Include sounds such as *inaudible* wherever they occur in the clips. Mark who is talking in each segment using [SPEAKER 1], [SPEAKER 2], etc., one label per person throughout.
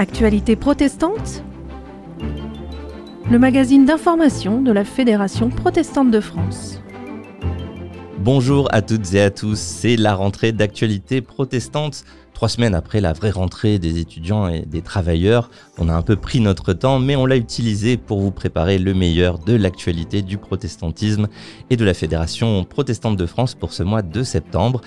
[SPEAKER 1] Actualité protestante Le magazine d'information de la Fédération protestante de France.
[SPEAKER 2] Bonjour à toutes et à tous, c'est la rentrée d'actualité protestante. Trois semaines après la vraie rentrée des étudiants et des travailleurs, on a un peu pris notre temps, mais on l'a utilisé pour vous préparer le meilleur de l'actualité du protestantisme et de la Fédération protestante de France pour ce mois de septembre.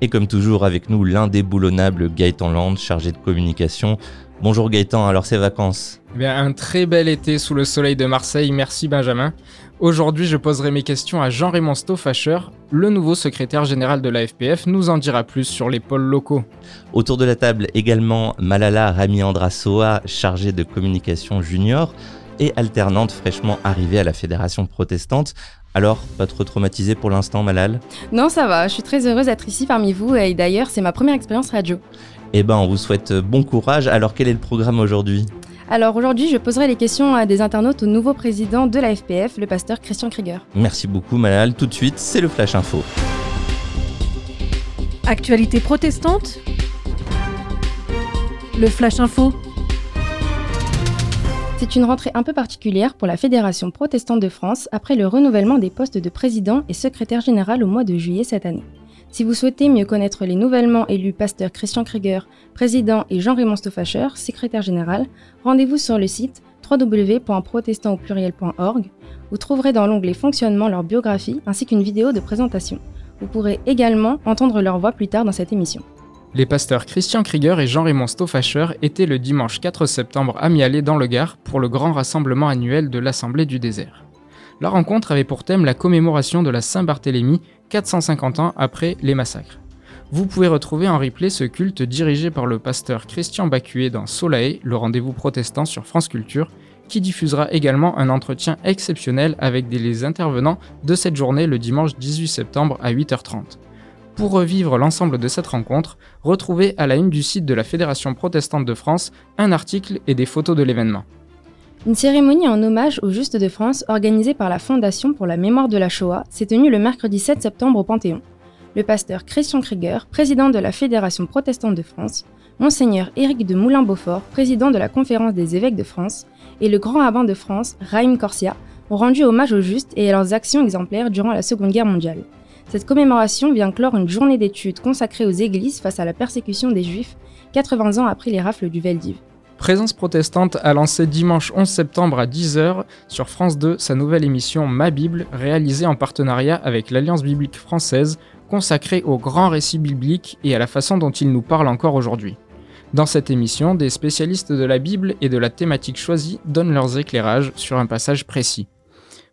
[SPEAKER 2] Et comme toujours avec nous l'indéboulonnable Gaëtan Land, chargé de communication. Bonjour Gaëtan, alors ces vacances
[SPEAKER 3] eh bien, Un très bel été sous le soleil de Marseille, merci Benjamin. Aujourd'hui, je poserai mes questions à Jean-Raymond Stoffacher, le nouveau secrétaire général de la FPF nous en dira plus sur les pôles locaux.
[SPEAKER 2] Autour de la table également Malala Rami Andrasoa, chargée de communication junior et alternante fraîchement arrivée à la Fédération protestante. Alors, pas trop traumatisé pour l'instant, Malal?
[SPEAKER 4] Non, ça va, je suis très heureuse d'être ici parmi vous et d'ailleurs, c'est ma première expérience radio.
[SPEAKER 2] Eh ben, on vous souhaite bon courage. Alors, quel est le programme aujourd'hui?
[SPEAKER 4] Alors aujourd'hui, je poserai les questions à des internautes au nouveau président de la FPF, le pasteur Christian Krieger.
[SPEAKER 2] Merci beaucoup Malal. Tout de suite, c'est le Flash Info.
[SPEAKER 1] Actualité protestante Le Flash Info
[SPEAKER 4] c'est une rentrée un peu particulière pour la Fédération protestante de France après le renouvellement des postes de président et secrétaire général au mois de juillet cette année. Si vous souhaitez mieux connaître les nouvellement élus pasteurs Christian Krieger, président, et Jean-Raymond Stoffacher, secrétaire général, rendez-vous sur le site www.protestant.org. Vous trouverez dans l'onglet Fonctionnement leur biographie ainsi qu'une vidéo de présentation. Vous pourrez également entendre leur voix plus tard dans cette émission.
[SPEAKER 3] Les pasteurs Christian Krieger et Jean-Raymond Stoffacher étaient le dimanche 4 septembre à Mialet dans le Gard pour le grand rassemblement annuel de l'Assemblée du désert. La rencontre avait pour thème la commémoration de la Saint-Barthélemy 450 ans après les massacres. Vous pouvez retrouver en replay ce culte dirigé par le pasteur Christian Bacuet dans Solae, le rendez-vous protestant sur France Culture, qui diffusera également un entretien exceptionnel avec des intervenants de cette journée le dimanche 18 septembre à 8h30. Pour revivre l'ensemble de cette rencontre, retrouvez à la une du site de la Fédération protestante de France un article et des photos de l'événement.
[SPEAKER 4] Une cérémonie en hommage aux Justes de France organisée par la Fondation pour la mémoire de la Shoah s'est tenue le mercredi 7 septembre au Panthéon. Le pasteur Christian Krieger, président de la Fédération protestante de France, Monseigneur Éric de Moulin-Beaufort, président de la Conférence des évêques de France, et le grand rabbin de France, Raïm Corsia, ont rendu hommage aux Justes et à leurs actions exemplaires durant la Seconde Guerre mondiale. Cette commémoration vient clore une journée d'études consacrée aux églises face à la persécution des Juifs, 80 ans après les rafles du Veldiv.
[SPEAKER 3] Présence protestante a lancé dimanche 11 septembre à 10h sur France 2 sa nouvelle émission Ma Bible, réalisée en partenariat avec l'Alliance biblique française, consacrée au grand récit biblique et à la façon dont il nous parle encore aujourd'hui. Dans cette émission, des spécialistes de la Bible et de la thématique choisie donnent leurs éclairages sur un passage précis.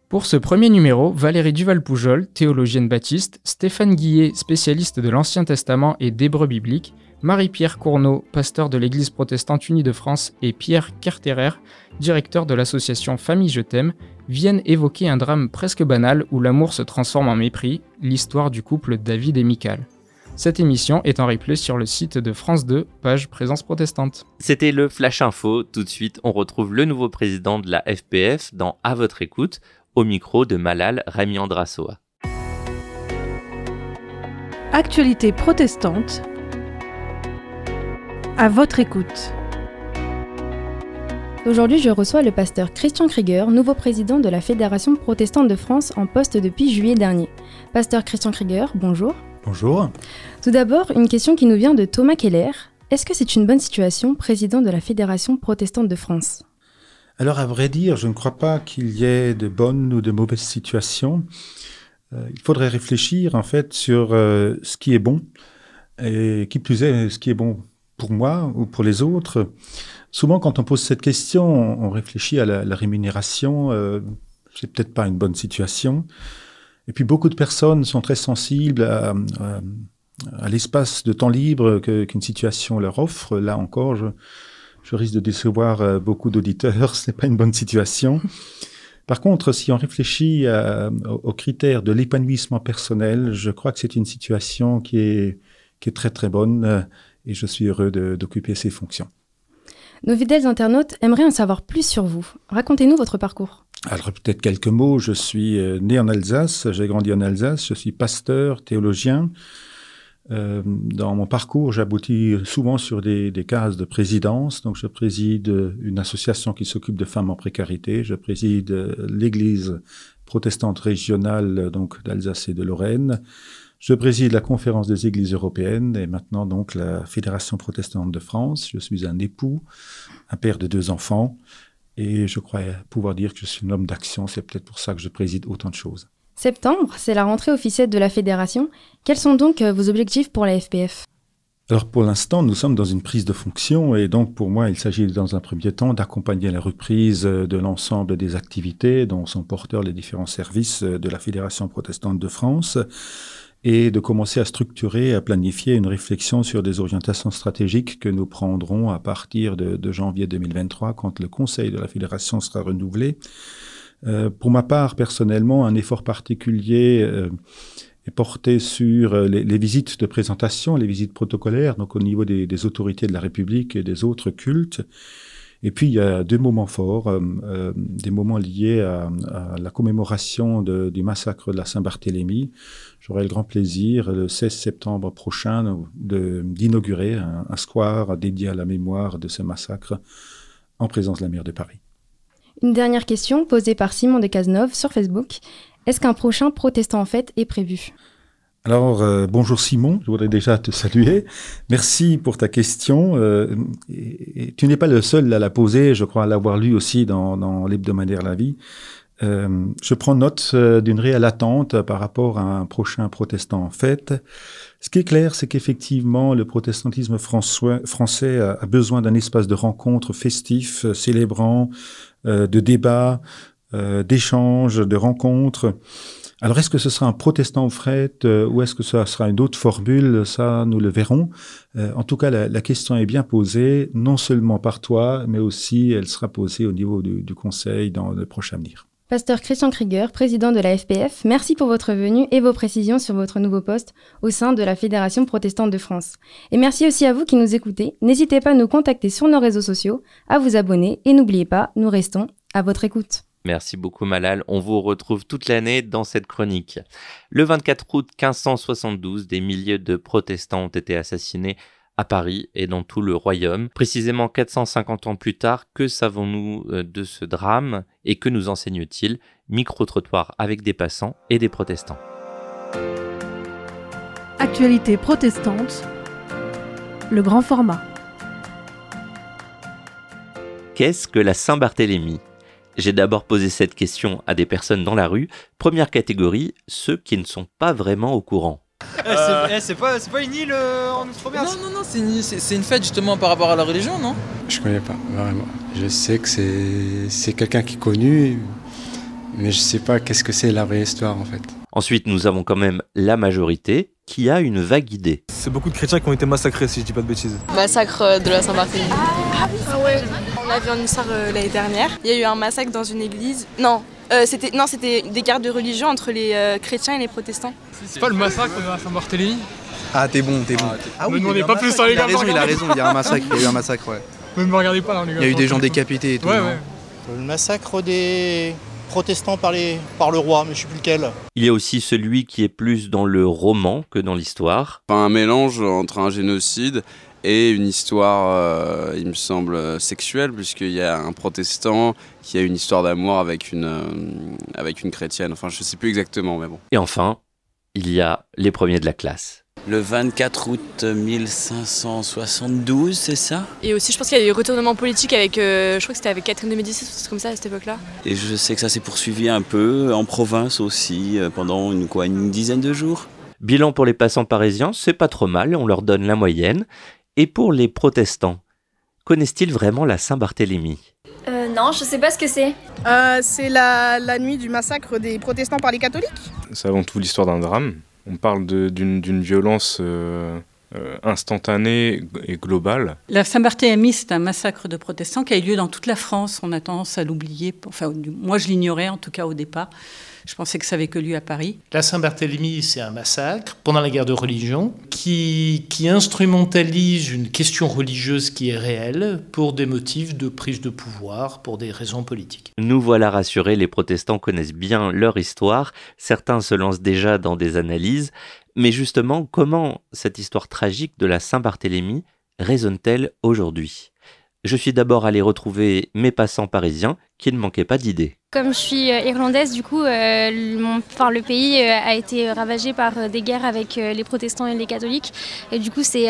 [SPEAKER 3] Pour ce premier numéro, Valérie Duval-Poujol, théologienne baptiste, Stéphane Guillet, spécialiste de l'Ancien Testament et d'Hébreu biblique, Marie-Pierre Cournot, pasteur de l'Église protestante unie de France, et Pierre Carterer, directeur de l'association Famille Je t'aime, viennent évoquer un drame presque banal où l'amour se transforme en mépris, l'histoire du couple David et Michael. Cette émission est en replay sur le site de France 2, page Présence protestante.
[SPEAKER 2] C'était le Flash Info. Tout de suite, on retrouve le nouveau président de la FPF dans À votre écoute, au micro de Malal Rami Andrasoa.
[SPEAKER 1] Actualité protestante. À votre écoute.
[SPEAKER 4] Aujourd'hui, je reçois le pasteur Christian Krieger, nouveau président de la Fédération protestante de France en poste depuis juillet dernier. Pasteur Christian Krieger, bonjour.
[SPEAKER 5] Bonjour.
[SPEAKER 4] Tout d'abord, une question qui nous vient de Thomas Keller. Est-ce que c'est une bonne situation, président de la Fédération protestante de France?
[SPEAKER 5] Alors, à vrai dire, je ne crois pas qu'il y ait de bonnes ou de mauvaises situations. Euh, il faudrait réfléchir, en fait, sur euh, ce qui est bon, et qui plus est, ce qui est bon pour moi ou pour les autres. Souvent, quand on pose cette question, on, réfléchit à la, rémunération. Euh, c'est peut-être pas une bonne situation. Et puis, beaucoup de personnes sont très sensibles à, l'espace de temps libre qu'une situation leur offre. Là encore, je risque de décevoir euh, beaucoup d'auditeurs, *laughs* ce n'est pas une bonne situation. Par contre, si on réfléchit aux critères de l'épanouissement personnel, je crois que c'est une situation qui est, qui est très très bonne euh, et je suis heureux d'occuper ces fonctions.
[SPEAKER 4] Nos fidèles internautes aimeraient en savoir plus sur vous. Racontez-nous votre parcours.
[SPEAKER 5] Alors peut-être quelques mots. Je suis né en Alsace, j'ai grandi en Alsace, je suis pasteur, théologien. Euh, dans mon parcours, j'aboutis souvent sur des, des, cases de présidence. Donc, je préside une association qui s'occupe de femmes en précarité. Je préside l'Église protestante régionale donc d'Alsace et de Lorraine. Je préside la conférence des églises européennes et maintenant donc la Fédération protestante de France. Je suis un époux, un père de deux enfants et je crois pouvoir dire que je suis un homme d'action. C'est peut-être pour ça que je préside autant de choses.
[SPEAKER 4] Septembre, c'est la rentrée officielle de la fédération. Quels sont donc euh, vos objectifs pour la FPF
[SPEAKER 5] alors pour l'instant, nous sommes dans une prise de fonction et donc pour moi, il s'agit dans un premier temps d'accompagner la reprise euh, de l'ensemble des activités dont sont porteurs les différents services euh, de la Fédération protestante de France et de commencer à structurer, à planifier une réflexion sur des orientations stratégiques que nous prendrons à partir de, janvier 2023 quand le Conseil de la Fédération sera renouvelé. Euh, pour ma part, personnellement, un effort particulier euh, est porté sur euh, les, les, visites de présentation, les visites protocolaires, donc au niveau des, des, autorités de la République et des autres cultes. Et puis, il y a deux moments forts, euh, euh, des moments liés à, la commémoration du massacre de la Saint-Barthélemy. J'aurai le grand plaisir, le 16 septembre prochain, d'inaugurer un, un square dédié à la mémoire de ce massacre en présence de la maire de Paris.
[SPEAKER 4] Une dernière question posée par Simon de Cazeneuve sur Facebook. Est-ce qu'un prochain protestant en fête est prévu?
[SPEAKER 5] Alors, euh, bonjour Simon, je voudrais déjà te saluer. Merci pour ta question. Euh, tu n'es pas le seul à la poser, je crois l'avoir lu aussi dans, dans l'hebdomadaire La Vie. Euh, je prends note euh, d'une réelle attente par rapport à un prochain protestant en fête. Ce qui est clair, c'est qu'effectivement, le protestantisme français a, besoin d'un espace de rencontre festif, euh, célébrant, de débat, d'échanges, de rencontres. Alors, est-ce que ce sera un protestant au fret euh, ou est-ce que ce sera une autre formule? Ça, nous le verrons. Euh, en tout cas, la, la, question est bien posée, non seulement par toi, mais aussi elle sera posée au niveau du, du Conseil dans le prochain avenir.
[SPEAKER 4] Pasteur Christian Krieger, président de la FPF, merci pour votre venue et vos précisions sur votre nouveau poste au sein de la Fédération protestante de France. Et merci aussi à vous qui nous écoutez. N'hésitez pas à nous contacter sur nos réseaux sociaux, à vous abonner et n'oubliez pas, nous restons à votre écoute.
[SPEAKER 2] Merci beaucoup Malal. On vous retrouve toute l'année dans cette chronique. Le 24 août 1572, des milliers de protestants ont été assassinés à Paris et dans tout le royaume. Précisément 450 ans plus tard, que savons-nous euh, de ce drame et que nous enseigne-t-il? Micro-trottoir avec des passants et des protestants.
[SPEAKER 1] Actualité protestante, le grand format.
[SPEAKER 2] Qu'est-ce que la Saint-Barthélemy? J'ai d'abord posé cette question à des personnes dans la rue. Première catégorie, ceux qui ne sont pas vraiment au courant.
[SPEAKER 6] Euh... Eh, c'est pas, pas, une île euh, en Outre-mer
[SPEAKER 7] Non, non, non, c'est une, une, fête justement par rapport à la religion, non?
[SPEAKER 8] Je connais pas, vraiment. Je sais que c'est quelqu'un qui est connu, mais je sais pas qu'est-ce que c'est la vraie histoire en fait.
[SPEAKER 2] Ensuite, nous avons quand même la majorité qui a une vague idée.
[SPEAKER 6] C'est beaucoup de chrétiens qui ont été massacrés, si je dis pas de bêtises.
[SPEAKER 9] Massacre de la Saint-Barthélemy.
[SPEAKER 10] Ah, ah ouais On l'a vu en histoire euh, l'année dernière. Il y a eu un massacre dans une église. Non, euh, c'était non, c'était des guerres de religion entre les euh, chrétiens et les protestants.
[SPEAKER 11] C'est pas le massacre de la Saint-Barthélemy
[SPEAKER 12] Ah, t'es bon, t'es bon.
[SPEAKER 11] Ah, oui, me demandez pas plus sur les
[SPEAKER 12] gars. Il a raison, il a raison, il y a un massacre, il y a eu un massacre, ouais. *laughs*
[SPEAKER 11] Ne me regardez pas, hein, les gars.
[SPEAKER 12] Il y a eu des gens décapités et tout.
[SPEAKER 11] Ouais, ouais.
[SPEAKER 13] Le massacre des protestants par, les, par le roi, mais je sais plus lequel.
[SPEAKER 2] Il y a aussi celui qui est plus dans le roman que dans l'histoire.
[SPEAKER 14] Un mélange entre un génocide et une histoire, euh, il me semble, sexuelle, puisqu'il y a un protestant qui a une histoire d'amour avec une, euh, avec une chrétienne. Enfin, je sais plus exactement, mais bon.
[SPEAKER 2] Et enfin, il y a les premiers de la classe.
[SPEAKER 15] Le 24 août 1572, c'est ça?
[SPEAKER 9] Et aussi, je pense qu'il y a eu retournement politique avec, euh, je crois que c'était avec Catherine de Médicis, c'est comme ça à cette époque-là.
[SPEAKER 15] Et je sais que ça s'est poursuivi un peu en province aussi, pendant une, quoi, une dizaine de jours?
[SPEAKER 2] Bilan pour les passants parisiens, c'est pas trop mal, on leur donne la moyenne. Et pour les protestants, connaissent-ils vraiment la Saint-Barthélemy?
[SPEAKER 16] Euh, non, je sais pas ce que c'est.
[SPEAKER 10] Euh, c'est la, la nuit du massacre des protestants par les catholiques?
[SPEAKER 17] C'est avant tout l'histoire d'un drame. On parle d'une violence euh, euh, instantanée et globale.
[SPEAKER 18] La Saint-Barthélemy, c'est un massacre de protestants qui a eu lieu dans toute la France. On a tendance à l'oublier. Enfin, moi, je l'ignorais en tout cas au départ. Je pensais que ça avait que lieu à Paris.
[SPEAKER 19] La Saint-Barthélemy, c'est un massacre pendant la guerre de religion qui qui, qui instrumentalise une question religieuse qui est réelle pour des motifs de prise de pouvoir, pour des raisons politiques.
[SPEAKER 2] Nous voilà rassurés, les protestants connaissent bien leur histoire, certains se lancent déjà dans des analyses, mais justement, comment cette histoire tragique de la Saint-Barthélemy résonne-t-elle aujourd'hui? Je suis d'abord allé retrouver mes passants parisiens qui ne manquaient pas d'idées.
[SPEAKER 20] Comme je suis euh, irlandaise, du coup, euh, le pays euh, a été ravagé par des guerres avec les protestants et les catholiques. Et du coup, c'est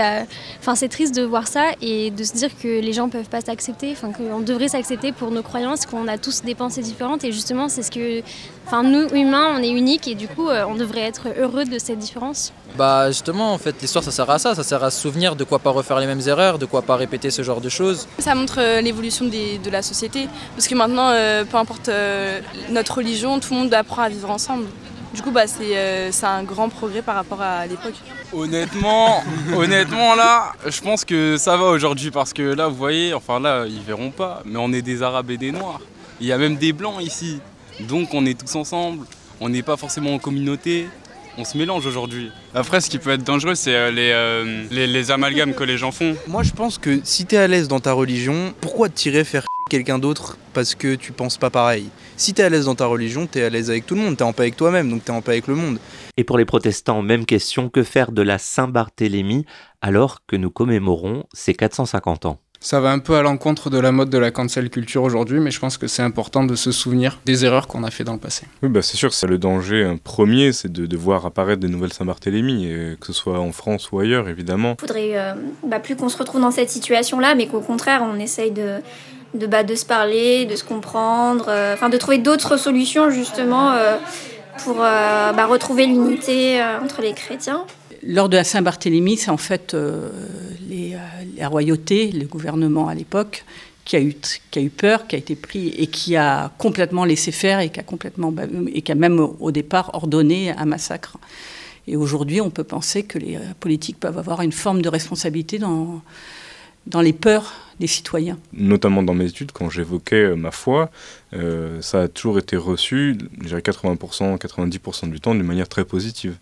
[SPEAKER 20] triste de voir ça et de se dire que les gens ne peuvent pas s'accepter, qu'on devrait s'accepter pour nos croyances, qu'on a tous des pensées différentes. Et justement, c'est ce que. Nous, humains, on est uniques et du coup, on devrait être heureux de cette différence.
[SPEAKER 7] Bah justement, en fait, l'histoire ça sert à ça, ça sert à se souvenir de quoi pas refaire les mêmes erreurs, de quoi pas répéter ce genre de choses.
[SPEAKER 10] Ça montre euh, l'évolution de la société. Parce que maintenant, euh, peu importe euh, notre religion, tout le monde apprend à vivre ensemble. Du coup, bah, c'est euh, c'est un grand progrès par rapport à l'époque.
[SPEAKER 21] Honnêtement, *laughs* honnêtement là, je pense que ça va aujourd'hui parce que là, vous voyez, enfin là, ils verront pas, mais on est des Arabes et des Noirs. Il y a même des Blancs ici, donc on est tous ensemble. On n'est pas forcément en communauté. On se mélange aujourd'hui. Après, ce qui peut être dangereux, c'est euh, les, euh, les, les amalgames que les gens font.
[SPEAKER 12] Moi, je pense que si t'es à l'aise dans ta religion, pourquoi tirer faire quelqu'un d'autre parce que tu penses pas pareil? Si t'es à l'aise dans ta religion, t'es à l'aise avec tout le monde, t'es en paix avec toi-même, donc t'es en paix avec le monde.
[SPEAKER 2] Et pour les protestants, même question, que faire de la Saint-Barthélemy alors que nous commémorons ses 450 ans?
[SPEAKER 3] Ça va un peu à l'encontre de la mode de la cancel culture aujourd'hui, mais je pense que c'est important de se souvenir des erreurs qu'on a fait dans le passé.
[SPEAKER 17] Oui, bah c'est sûr que c'est le danger un premier, c'est de, de voir apparaître des nouvelles Saint-Barthélemy, et que ce soit en France ou ailleurs, évidemment.
[SPEAKER 16] faudrait euh, bah, plus qu'on se retrouve dans cette situation-là, mais qu'au contraire, on essaye de, de, bah, de se parler, de se comprendre, euh, enfin de trouver d'autres solutions justement euh, pour euh, bah, retrouver l'unité euh, entre les chrétiens.
[SPEAKER 18] Lors de la Saint-Barthélemy, c'est en fait euh, euh, la royauté, le gouvernement à l'époque, qui a, eu, qui a eu peur, qui a été pris et qui a complètement laissé faire et qui a, complètement, bah, et qui a même au départ ordonné un massacre. Et aujourd'hui, on peut penser que les euh, politiques peuvent avoir une forme de responsabilité dans, dans les peurs des citoyens.
[SPEAKER 17] Notamment dans mes études, quand j'évoquais ma foi, euh, ça a toujours été reçu, je dirais 80%, 90% du temps, d'une manière très positive.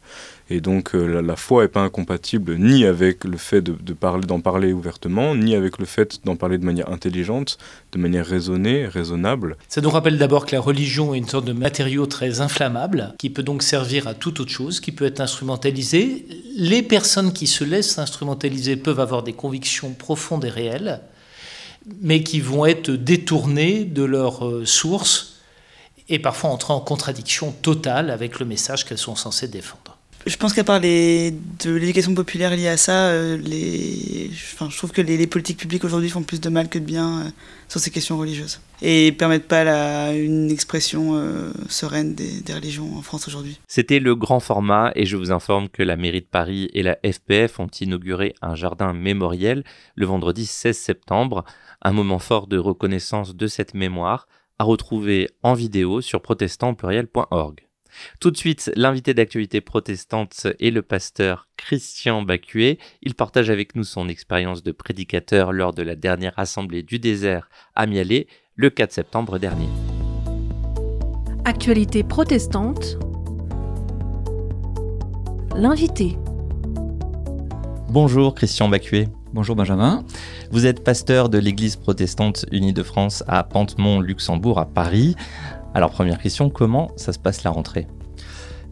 [SPEAKER 17] Et donc euh, la, foi n'est pas incompatible ni avec le fait de, de parler, d'en parler ouvertement, ni avec le fait d'en parler de manière intelligente, de manière raisonnée, raisonnable.
[SPEAKER 19] Ça nous rappelle d'abord que la religion est une sorte de matériau très inflammable, qui peut donc servir à toute autre chose, qui peut être instrumentalisé. Les personnes qui se laissent instrumentaliser peuvent avoir des convictions profondes et réelles, mais qui vont être détournées de leur euh, source et parfois entrer en contradiction totale avec le message qu'elles sont censées défendre.
[SPEAKER 22] Je pense qu'à part les, de l'éducation populaire liée à ça, euh, les, enfin, je trouve que les, politiques publiques aujourd'hui font plus de mal que de bien euh, sur ces questions religieuses. Et permettent pas la, une expression euh, sereine des religions en France aujourd'hui.
[SPEAKER 2] C'était le grand format et je vous informe que la mairie de Paris et la FPF ont inauguré un jardin mémoriel le vendredi 16 septembre, un moment fort de reconnaissance de cette mémoire à retrouver en vidéo sur protestantpluriel.org. Tout de suite, l'invité d'actualité protestante est le pasteur Christian Bacuet. Il partage avec nous son expérience de prédicateur lors de la dernière assemblée du désert à Mialet le 4 septembre dernier.
[SPEAKER 1] Actualité protestante. L'invité.
[SPEAKER 2] Bonjour Christian Bacuet.
[SPEAKER 23] Bonjour Benjamin.
[SPEAKER 2] Vous êtes pasteur de l'Église protestante unie de France à Pantemont, Luxembourg, à Paris. Alors première question, comment ça se passe la rentrée?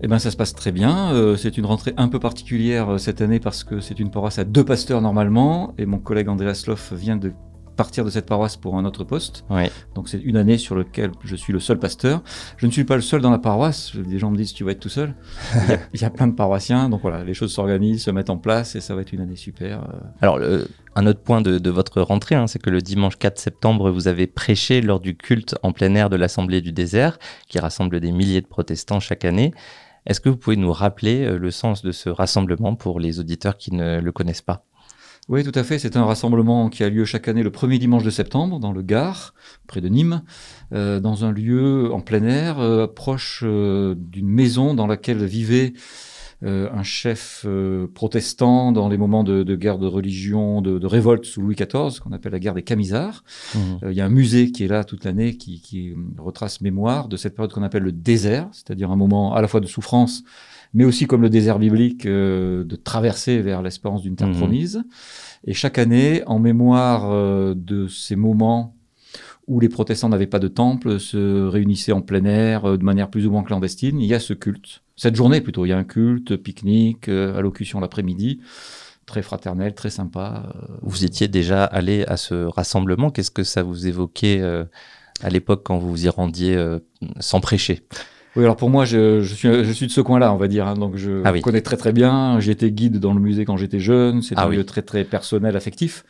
[SPEAKER 23] Eh bien, ça se passe très bien. Euh, c'est une rentrée un peu particulière euh, cette année parce que c'est une paroisse à deux pasteurs normalement. Et mon collègue Andreas Loff vient de partir de cette paroisse pour un autre poste.
[SPEAKER 2] Ouais.
[SPEAKER 23] Donc c'est une année sur laquelle je suis le seul pasteur. Je ne suis pas le seul dans la paroisse. Des gens me disent tu vas être tout seul. Il y a, il y a plein de paroissiens. Donc voilà, les choses s'organisent, se mettent en place et ça va être une année super. euh.
[SPEAKER 2] Alors, le- un autre point de, de votre rentrée, hein, c'est que le dimanche 4 septembre, vous avez prêché lors du culte en plein air de l'Assemblée du désert, qui rassemble des milliers de protestants chaque année. Est-ce que vous pouvez nous rappeler euh, le sens de ce rassemblement pour les auditeurs qui ne le connaissent pas?
[SPEAKER 23] Oui, tout à fait. C'est un rassemblement qui a lieu chaque année le premier dimanche de septembre dans le Gard, près de Nîmes, euh, dans un lieu en plein air, euh, proche euh, d'une maison dans laquelle vivait un chef protestant dans les moments de, de guerre de religion, de, de révolte sous Louis XIV, qu'on appelle la guerre des Camisards. Euh, Il y a un musée qui est là toute l'année, qui, qui retrace mémoire de cette période qu'on appelle le désert, c'est-à-dire un moment à la fois de souffrance mais aussi comme le désert biblique, euh, de traverser vers l'espérance d'une terre
[SPEAKER 2] Mhm.
[SPEAKER 23] promise. Et chaque année, en mémoire euh, de ces moments où les protestants n'avaient pas de temple, se réunissaient en plein air euh, de manière plus ou moins clandestine, il y a ce culte. Cette journée plutôt, il y a un culte, pique-nique, allocution l'après-midi, très fraternel, très sympa.
[SPEAKER 2] Vous étiez déjà allé à ce rassemblement. Qu'est-ce que ça vous évoquait euh, à l'époque quand vous vous y rendiez euh, sans prêcher?
[SPEAKER 23] Oui, alors pour moi, je, je suis, je suis de ce coin-là, on va dire. hein, donc je
[SPEAKER 2] Ah oui.
[SPEAKER 23] connais très très bien. J'ai été guide dans le musée quand j'étais jeune. C'est
[SPEAKER 2] Ah
[SPEAKER 23] un
[SPEAKER 2] oui.
[SPEAKER 23] lieu très très personnel, affectif.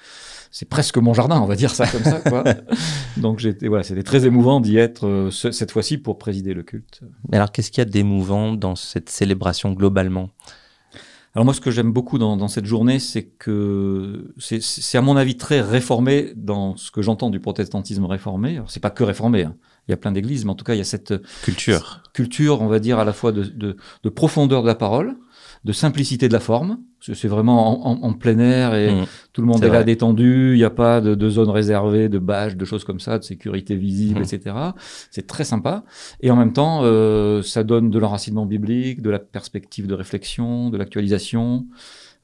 [SPEAKER 23] C'est presque mon jardin, on va dire ça comme ça. Quoi. *laughs* donc j'étais, voilà, c'était très émouvant d'y être euh, ce- cette fois-ci pour présider le culte.
[SPEAKER 2] Mais alors, qu'est-ce qu'il y a d'émouvant dans cette célébration globalement?
[SPEAKER 23] Alors moi, ce que j'aime beaucoup dans, dans cette journée, c'est que c'est- à mon avis très réformé dans ce que j'entends du protestantisme réformé. Alors c'est pas que réformé, hein. il y a plein d'églises, mais en tout cas il y a cette
[SPEAKER 2] Culture.
[SPEAKER 23] culture, on va dire à la fois de, de- de profondeur de la parole, de simplicité de la forme. C'est c'est vraiment en, en- en plein air et
[SPEAKER 2] Mm.
[SPEAKER 23] tout le monde est là détendu. Il n'y a pas de, de zone réservée, de bâches, de choses comme ça, de sécurité visible,
[SPEAKER 2] Mm.
[SPEAKER 23] etc. C'est très sympa. Et en même temps, euh, ça donne de l'enracinement biblique, de la perspective de réflexion, de l'actualisation.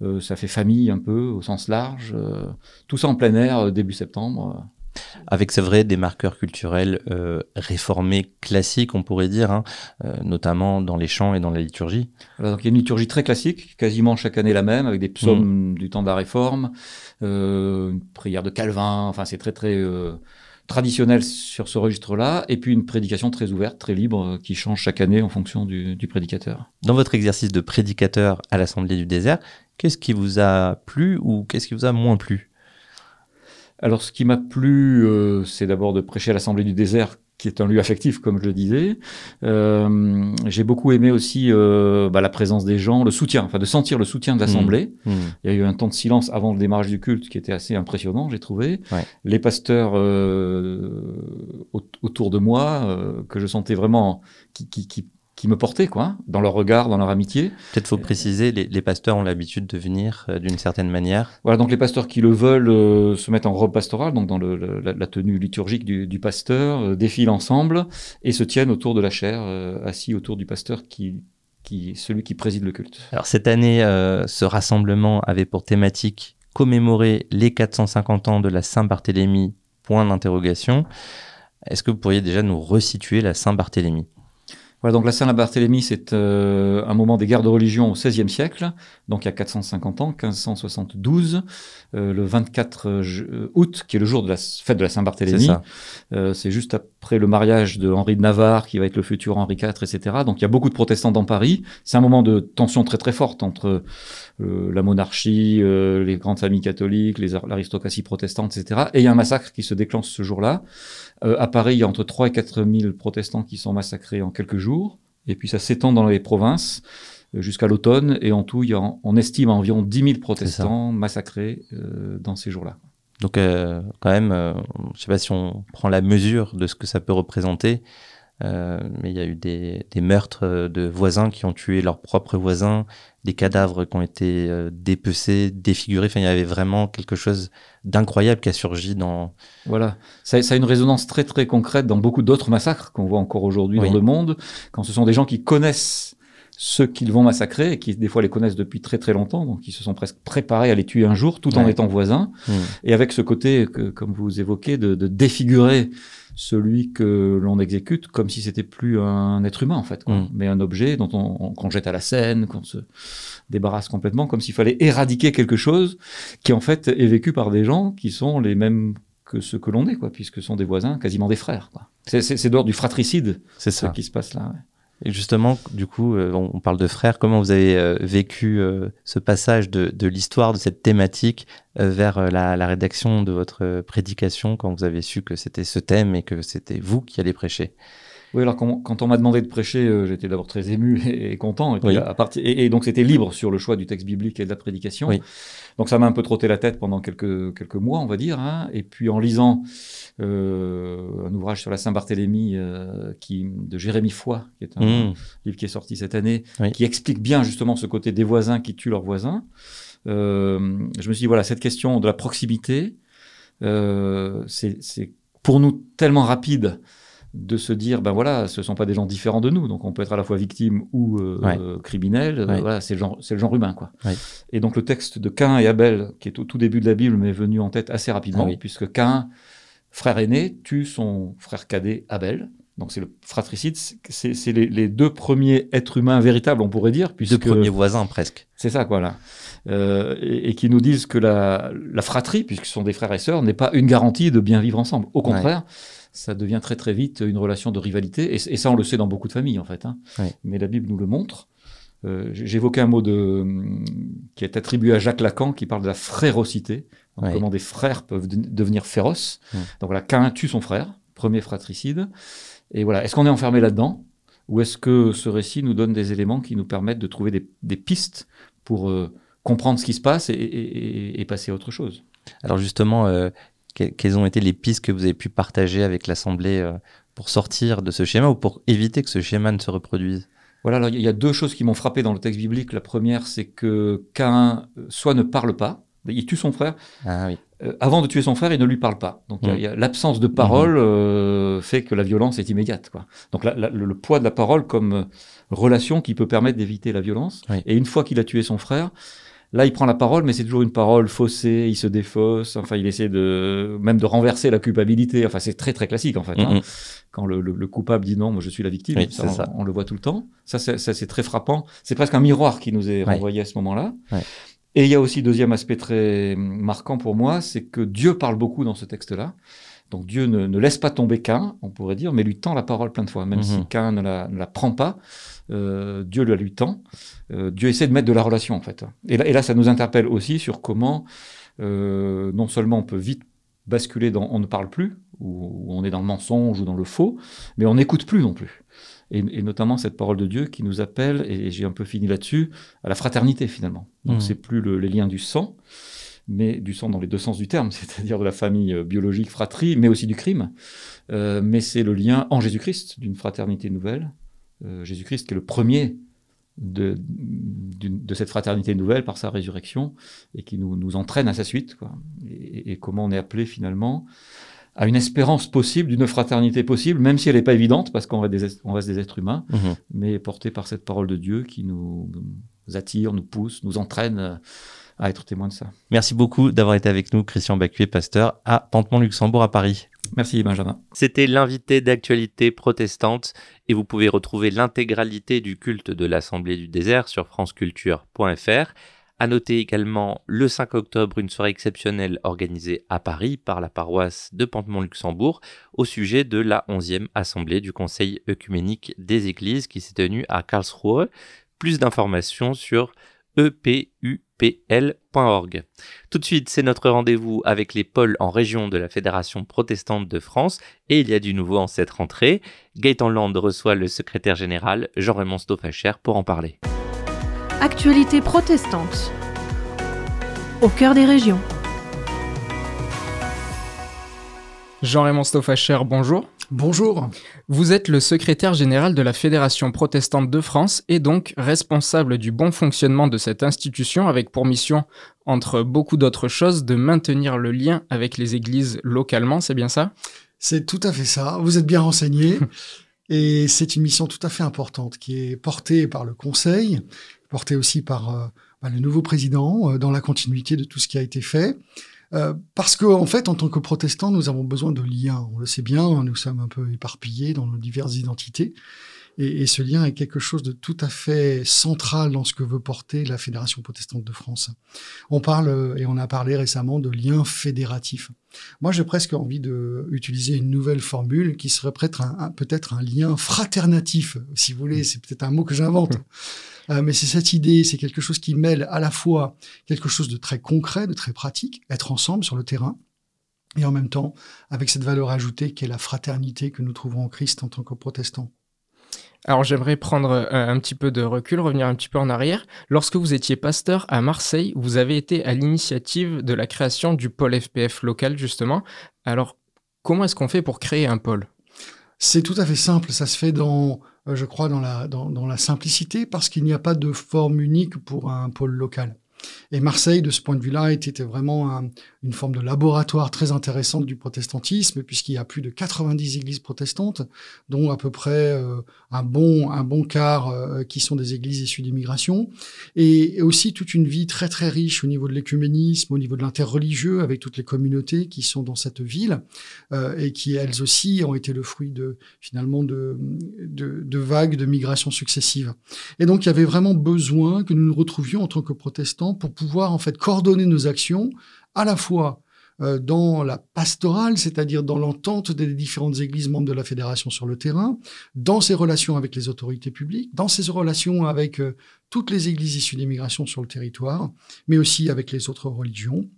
[SPEAKER 23] Euh, ça fait famille un peu au sens large. Euh, tout ça en plein air début septembre.
[SPEAKER 2] Avec, c'est vrai, des marqueurs culturels euh, réformés classiques, on pourrait dire, hein, euh, notamment dans les chants et dans la liturgie.
[SPEAKER 23] Voilà, donc il y a une liturgie très classique, quasiment chaque année la même, avec des psaumes du temps de la Réforme, euh, une prière de Calvin, enfin c'est très très traditionnel sur ce registre-là, et puis une prédication très ouverte, très libre, qui change chaque année en fonction du, du prédicateur.
[SPEAKER 2] Dans votre exercice de prédicateur à l'Assemblée du désert, qu'est-ce qui vous a plu ou qu'est-ce qui vous a moins plu?
[SPEAKER 23] Alors ce qui m'a plu, euh, c'est d'abord de prêcher à l'Assemblée du désert, qui est un lieu affectif, comme je le disais. Euh, J'ai beaucoup aimé aussi euh, bah, la présence des gens, le soutien, enfin de sentir le soutien de l'Assemblée.
[SPEAKER 2] Mmh. Mmh.
[SPEAKER 23] Il y a eu un temps de silence avant le démarrage du culte qui était assez impressionnant, j'ai trouvé.
[SPEAKER 2] Ouais.
[SPEAKER 23] Les pasteurs euh, au- autour de moi, euh, que je sentais vraiment qui, qui, qui, qui me portaient, quoi, dans leur regard, dans leur amitié.
[SPEAKER 2] Peut-être faut préciser, les, les pasteurs ont l'habitude de venir euh, d'une certaine manière.
[SPEAKER 23] Voilà, donc les pasteurs qui le veulent euh, se mettent en robe pastorale, donc dans le- le- la, la tenue liturgique du, du pasteur, euh, défilent ensemble et se tiennent autour de la chaire, euh, assis autour du pasteur qui, qui celui qui préside le culte.
[SPEAKER 2] Alors cette année, euh, ce rassemblement avait pour thématique commémorer les 450 ans de la Saint-Barthélemy, point d'interrogation. Est-ce que vous pourriez déjà nous resituer la Saint-Barthélemy?
[SPEAKER 23] Voilà, donc la Saint-Barthélemy, c'est euh, un moment des guerres de religion au XVIe siècle, donc il y a 450 ans, 1572, euh, le 24 ju- euh, août, qui est le jour de la fête de la Saint-Barthélemy.
[SPEAKER 2] C'est.
[SPEAKER 23] Euh, c'est juste après le mariage de Henri de Navarre, qui va être le futur Henri IV, etc. Donc il y a beaucoup de protestants dans Paris. C'est un moment de tension très très forte entre euh, la monarchie, euh, les grandes familles catholiques, l'aristocratie protestante, etc. Et il y a un massacre qui se déclenche ce jour-là. Euh, à Paris, il y a entre 3 et 4 000 protestants qui sont massacrés en quelques jours. Et puis ça s'étend dans les provinces euh, jusqu'à l'automne. Et en tout, il y a, on estime environ 10 000 protestants massacrés euh, dans ces jours-là.
[SPEAKER 2] Donc euh, quand même, euh, je ne sais pas si on prend la mesure de ce que ça peut représenter, euh, mais il y a eu des, des meurtres euh, de voisins qui ont tué leurs propres voisins, des cadavres qui ont été euh, dépecés, défigurés. Enfin, il y avait vraiment quelque chose d'incroyable qui a surgi dans...
[SPEAKER 23] Voilà, ça, ça a une résonance très très concrète dans beaucoup d'autres massacres qu'on voit encore aujourd'hui
[SPEAKER 2] Oui.
[SPEAKER 23] dans le monde, quand ce sont des gens qui connaissent ceux qu'ils vont massacrer et qui des fois les connaissent depuis très très longtemps, donc ils se sont presque préparés à les tuer un jour tout en
[SPEAKER 2] Ouais.
[SPEAKER 23] étant voisins,
[SPEAKER 2] Hmm.
[SPEAKER 23] et avec ce côté, que, comme vous évoquez, de, de défigurer celui que l'on exécute comme si c'était plus un être humain en fait, quoi,
[SPEAKER 2] Mm.
[SPEAKER 23] mais un objet dont on, on- qu'on jette à la scène, qu'on se débarrasse complètement, comme s'il fallait éradiquer quelque chose qui en fait est vécu par des gens qui sont les mêmes que ceux que l'on est, quoi, puisque ce sont des voisins, quasiment des frères. quoi. C'est, c'est, c'est d'ordre du fratricide,
[SPEAKER 2] C'est
[SPEAKER 23] ce
[SPEAKER 2] ça.
[SPEAKER 23] qui se passe là. ouais.
[SPEAKER 2] Et justement, du coup, euh, on, parle de frères. Comment vous avez euh, vécu euh, ce passage de, l'histoire, de cette thématique, vers la, la rédaction de votre prédication quand vous avez su que c'était ce thème et que c'était vous qui allez prêcher?
[SPEAKER 23] Oui, alors quand, quand on m'a demandé de prêcher, euh, j'étais d'abord très ému *laughs* et, et content. Et, puis
[SPEAKER 2] Oui.
[SPEAKER 23] à partir, et, et donc c'était libre sur le choix du texte biblique et de la prédication.
[SPEAKER 2] Oui.
[SPEAKER 23] Donc ça m'a un peu trotté la tête pendant quelques, quelques mois, on va dire. hein. Et puis en lisant euh, un ouvrage sur la Saint-Barthélemy euh, qui, de Jérémie Foy, qui est un
[SPEAKER 2] Mm.
[SPEAKER 23] livre qui est sorti cette année,
[SPEAKER 2] Oui.
[SPEAKER 23] qui explique bien justement ce côté des voisins qui tuent leurs voisins. Je me suis dit, voilà, cette question de la proximité, c'est pour nous tellement rapide de se dire, ben voilà, ce ne sont pas des gens différents de nous, donc on peut être à la fois victime ou euh,
[SPEAKER 2] Ouais.
[SPEAKER 23] criminel,
[SPEAKER 2] Ouais.
[SPEAKER 23] voilà, c'est le, genre- c'est le genre humain. Quoi.
[SPEAKER 2] Ouais.
[SPEAKER 23] Et donc le texte de Cain et Abel, qui est au tout début de la Bible, m'est venu en tête assez rapidement,
[SPEAKER 2] Ah oui.
[SPEAKER 23] puisque Cain, frère aîné, tue son frère cadet Abel. Donc c'est le fratricide, c'est les, les deux premiers êtres humains véritables, on pourrait dire.
[SPEAKER 2] Deux
[SPEAKER 23] Puisque,
[SPEAKER 2] premiers voisins presque.
[SPEAKER 23] c'est ça, quoi, là. Euh, et, et qui nous disent que la, la fratrie, puisque ce sont des frères et sœurs, n'est pas une garantie de bien vivre ensemble. Au contraire, ça devient très très vite une relation de rivalité. Et, et ça, on le sait dans beaucoup de familles, en fait. hein. Mais la Bible nous le montre. Euh, J'évoquais un mot de, qui est attribué à Jacques Lacan, qui parle de la frérocité. Donc. Comment des frères peuvent de- devenir féroces.
[SPEAKER 2] Ouais.
[SPEAKER 23] Donc voilà, Cain tue son frère, premier fratricide. Et voilà, est-ce qu'on est enfermé là-dedans? Ou est-ce que ce récit nous donne des éléments qui nous permettent de trouver des, des pistes pour euh, comprendre ce qui se passe et, et- et- et passer à autre chose?
[SPEAKER 2] Alors justement, euh, que- quelles ont été les pistes que vous avez pu partager avec l'Assemblée euh, pour sortir de ce schéma ou pour éviter que ce schéma ne se reproduise?
[SPEAKER 23] Voilà, alors il y a deux choses qui m'ont frappé dans le texte biblique. La première, c'est que Cain euh, soit ne parle pas, il tue son frère.
[SPEAKER 2] Ah oui.
[SPEAKER 23] Euh, avant de tuer son frère, il ne lui parle pas. Donc
[SPEAKER 2] Mm.
[SPEAKER 23] a l'absence de parole euh, fait que la violence est immédiate. Quoi. Donc la- la- le, le poids de la parole comme relation qui peut permettre d'éviter la violence.
[SPEAKER 2] Oui.
[SPEAKER 23] Et une fois qu'il a tué son frère, là il prend la parole, mais c'est toujours une parole faussée, il se défausse, enfin il essaie de même de renverser la culpabilité. Enfin c'est très très classique en fait. hein. Quand le, le- le coupable dit non, moi je suis la victime,
[SPEAKER 2] Oui,
[SPEAKER 23] ça,
[SPEAKER 2] c'est
[SPEAKER 23] on,
[SPEAKER 2] ça.
[SPEAKER 23] on le voit tout le temps. Ça c'est ça, c'est très frappant. C'est presque un miroir qui nous est
[SPEAKER 2] Ouais.
[SPEAKER 23] renvoyé à ce moment-là.
[SPEAKER 2] Ouais.
[SPEAKER 23] Et il y a aussi deuxième aspect très marquant pour moi, c'est que Dieu parle beaucoup dans ce texte-là. Donc Dieu ne, ne laisse pas tomber Cain, on pourrait dire, mais lui tend la parole plein de fois. Même
[SPEAKER 2] Mhm.
[SPEAKER 23] si Cain ne la, ne la prend pas, euh, Dieu la lui tend. Euh, Dieu essaie de mettre de la relation en fait. Et là, et là ça nous interpelle aussi sur comment euh, non seulement on peut vite basculer dans on ne parle plus, ou, ou on est dans le mensonge ou dans le faux, mais on n'écoute plus non plus. Et, et notamment cette parole de Dieu qui nous appelle, et j'ai un peu fini là-dessus, à la fraternité finalement. Donc
[SPEAKER 2] Mhm.
[SPEAKER 23] c'est plus le- les liens du sang, mais du sang dans les deux sens du terme, *laughs* c'est-à-dire de la famille biologique, fratrie, mais aussi du crime. Euh, mais c'est le lien en Jésus-Christ d'une fraternité nouvelle. Euh, Jésus-Christ qui est le premier de, de cette fraternité nouvelle par sa résurrection et qui nous, nous entraîne à sa suite. Quoi. Et, et comment on est appelé finalement à une espérance possible, d'une fraternité possible, même si elle n'est pas évidente, parce qu'on reste des, est- on reste des êtres humains,
[SPEAKER 2] Mhm.
[SPEAKER 23] mais porté par cette parole de Dieu qui nous, nous attire, nous pousse, nous entraîne euh, à être témoins de ça.
[SPEAKER 2] Merci beaucoup d'avoir été avec nous, Christian Bacuet, pasteur à Pantemont-Luxembourg à Paris.
[SPEAKER 23] Merci Benjamin.
[SPEAKER 2] C'était l'invité d'actualité protestante et vous pouvez retrouver l'intégralité du culte de l'Assemblée du désert sur franceculture.fr. À noter également le 5 octobre une soirée exceptionnelle organisée à Paris par la paroisse de Pantemont-Luxembourg au sujet de la 11e Assemblée du Conseil œcuménique des Églises qui s'est tenue à Karlsruhe. Plus d'informations sur E epupl.org. Tout de suite, c'est notre rendez-vous avec les pôles en région de la Fédération protestante de France et il y a du nouveau en cette rentrée. Gaëtan Land reçoit le secrétaire général Jean-Raymond Stoffacher pour en parler.
[SPEAKER 1] Actualité protestante. Au cœur des régions.
[SPEAKER 3] Jean-Raymond Stoffacher, bonjour.
[SPEAKER 24] Bonjour.
[SPEAKER 3] Vous êtes le secrétaire général de la Fédération protestante de France et donc responsable du bon fonctionnement de cette institution avec pour mission, entre beaucoup d'autres choses, de maintenir le lien avec les églises localement, c'est bien ça?
[SPEAKER 24] C'est tout à fait ça. Vous êtes bien renseigné. *laughs* et c'est une mission tout à fait importante qui est portée par le Conseil, portée aussi par euh, bah, le nouveau président euh, dans la continuité de tout ce qui a été fait. Euh, parce qu'en en fait, en tant que protestants, nous avons besoin de liens. On le sait bien, nous sommes un peu éparpillés dans nos diverses identités. Et, et, ce lien est quelque chose de tout à fait central dans ce que veut porter la Fédération protestante de France. On parle, euh, et on a parlé récemment, de lien fédératif. Moi, j'ai presque envie d'utiliser une nouvelle formule qui serait peut-être un, un, peut un lien fraternatif, si vous voulez. C'est peut-être un mot que j'invente. *laughs* Euh, mais c'est cette idée, c'est quelque chose qui mêle à la fois quelque chose de très concret, de très pratique, être ensemble sur le terrain, et en même temps avec cette valeur ajoutée qui est la fraternité que nous trouvons en Christ en tant que protestants.
[SPEAKER 3] Alors j'aimerais prendre euh, un petit peu de recul, revenir un petit peu en arrière. Lorsque vous étiez pasteur à Marseille, vous avez été à l'initiative de la création du pôle FPF local justement. Alors comment est-ce qu'on fait pour créer un pôle?
[SPEAKER 24] C'est tout à fait simple, ça se fait dans, je crois, dans la, dans, dans la simplicité parce qu'il n'y a pas de forme unique pour un pôle local. Et Marseille, de ce point de vue-là, était vraiment un, une forme de laboratoire très intéressante du protestantisme, puisqu'il y a plus de 90 églises protestantes, dont à peu près euh, un bon un bon quart euh, qui sont des églises issues d'immigration, et, aussi toute une vie très très riche au niveau de l'écuménisme, au niveau de l'interreligieux, avec toutes les communautés qui sont dans cette ville euh, et qui elles aussi ont été le fruit de finalement de, de, de vagues de migration successives. Et donc il y avait vraiment besoin que nous nous retrouvions en tant que protestants pour pouvoir en fait coordonner nos actions à la fois euh, dans la pastorale, c'est-à-dire dans l'entente des différentes églises membres de la fédération sur le terrain, dans ses relations avec les autorités publiques, dans ses relations avec euh, toutes les églises issues d'immigration sur le territoire, mais aussi avec les autres religions.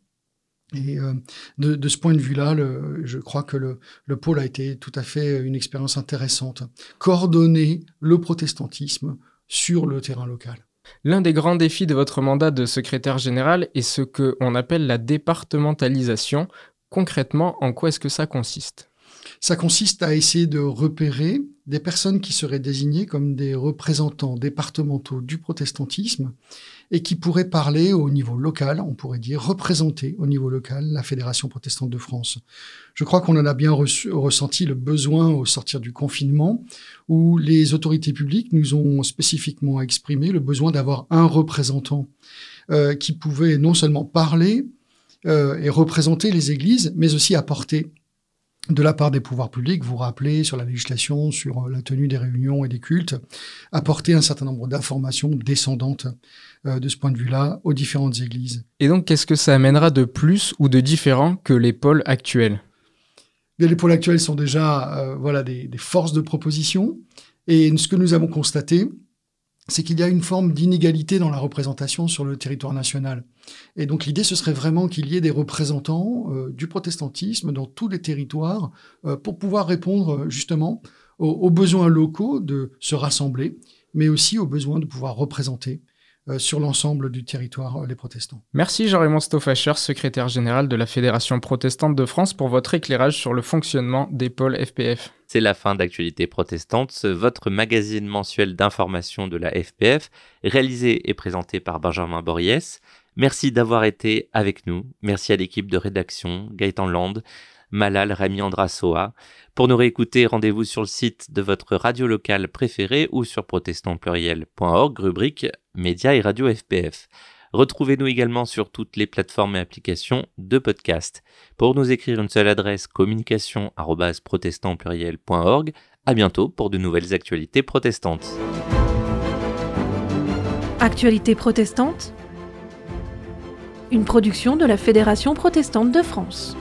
[SPEAKER 24] Et euh, de, ce point de vue-là, je crois que le, le, pôle a été tout à fait une expérience intéressante. Coordonner le protestantisme sur le terrain local.
[SPEAKER 3] L'un des grands défis de votre mandat de secrétaire général est ce qu'on appelle la départementalisation. Concrètement, en quoi est-ce que ça consiste?
[SPEAKER 24] Ça consiste à essayer de repérer des personnes qui seraient désignées comme des représentants départementaux du protestantisme et qui pourraient parler au niveau local, on pourrait dire représenter au niveau local la Fédération protestante de France. Je crois qu'on en a bien ressenti le besoin au sortir du confinement, où les autorités publiques nous ont spécifiquement exprimé le besoin d'avoir un représentant euh, qui pouvait non seulement parler euh, et représenter les églises, mais aussi apporter de la part des pouvoirs publics, vous rappelez sur la législation, sur euh, la tenue des réunions et des cultes, apporter un certain nombre d'informations descendantes euh, de ce point de vue-là aux différentes églises.
[SPEAKER 3] Et donc, qu'est-ce que ça amènera de plus ou de différent que les pôles actuels?
[SPEAKER 24] Les pôles actuels sont déjà euh, voilà, des, des forces de proposition. Et ce que nous avons constaté, c'est qu'il y a une forme d'inégalité dans la représentation sur le territoire national. Et donc l'idée, ce serait vraiment qu'il y ait des représentants euh, du protestantisme dans tous les territoires euh, pour pouvoir répondre euh, justement aux, besoins locaux de se rassembler, mais aussi aux besoins de pouvoir représenter sur l'ensemble du territoire les protestants.
[SPEAKER 3] Merci Jean-Raymond Stoffacher, secrétaire général de la Fédération protestante de France, pour votre éclairage sur le fonctionnement des pôles FPF.
[SPEAKER 2] C'est la fin d'Actualité protestante, votre magazine mensuel d'information de la FPF, réalisé et présenté par Benjamin Boriès. Merci d'avoir été avec nous. Merci à l'équipe de rédaction, Gaëtan Land, Malal Rami Andrasoa. Pour nous réécouter, rendez-vous sur le site de votre radio locale préférée ou sur protestantpluriel.org, rubrique Médias et Radio FPF. Retrouvez-nous également sur toutes les plateformes et applications de podcast. Pour nous écrire une seule adresse communication@protestantpluriel.org. À bientôt pour de nouvelles actualités protestantes.
[SPEAKER 1] Actualité protestante Une production de la Fédération protestante de France.